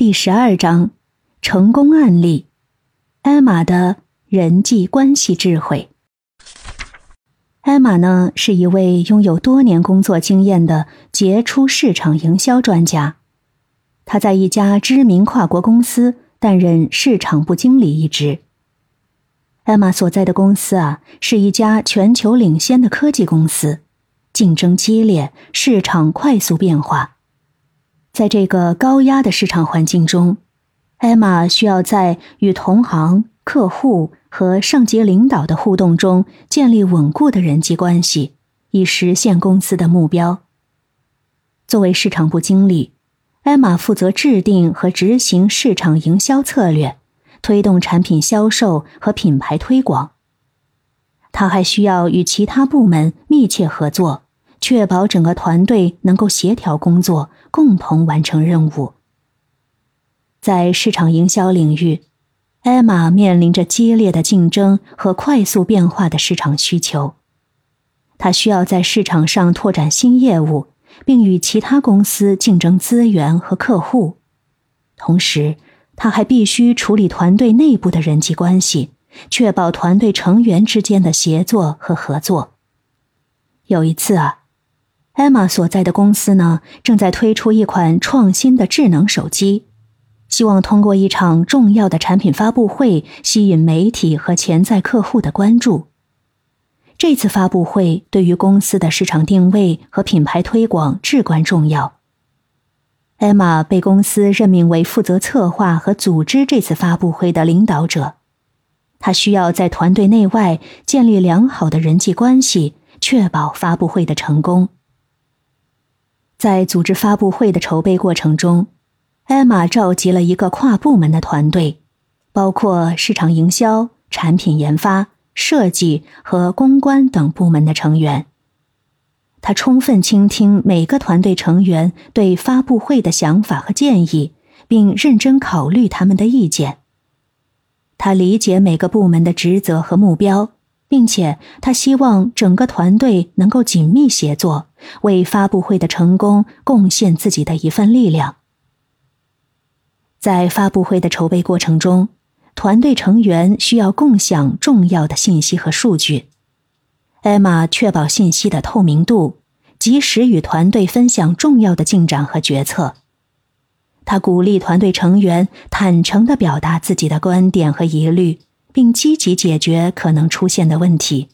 第十二章：成功案例。艾玛的人际关系智慧。艾玛呢，是一位拥有多年工作经验的杰出市场营销专家。他在一家知名跨国公司担任市场部经理一职。艾玛所在的公司啊，是一家全球领先的科技公司，竞争激烈，市场快速变化。在这个高压的市场环境中，艾玛需要在与同行、客户和上级领导的互动中建立稳固的人际关系，以实现公司的目标。作为市场部经理，艾玛负责制定和执行市场营销策略，推动产品销售和品牌推广。他还需要与其他部门密切合作。确保整个团队能够协调工作，共同完成任务。在市场营销领域，艾玛面临着激烈的竞争和快速变化的市场需求。他需要在市场上拓展新业务，并与其他公司竞争资源和客户。同时，他还必须处理团队内部的人际关系，确保团队成员之间的协作和合作。有一次啊。艾玛所在的公司呢，正在推出一款创新的智能手机，希望通过一场重要的产品发布会吸引媒体和潜在客户的关注。这次发布会对于公司的市场定位和品牌推广至关重要。艾玛被公司任命为负责策划和组织这次发布会的领导者，他需要在团队内外建立良好的人际关系，确保发布会的成功。在组织发布会的筹备过程中，艾玛召集了一个跨部门的团队，包括市场营销、产品研发、设计和公关等部门的成员。他充分倾听每个团队成员对发布会的想法和建议，并认真考虑他们的意见。他理解每个部门的职责和目标。并且，他希望整个团队能够紧密协作，为发布会的成功贡献自己的一份力量。在发布会的筹备过程中，团队成员需要共享重要的信息和数据。艾玛确保信息的透明度，及时与团队分享重要的进展和决策。他鼓励团队成员坦诚地表达自己的观点和疑虑。并积极解决可能出现的问题。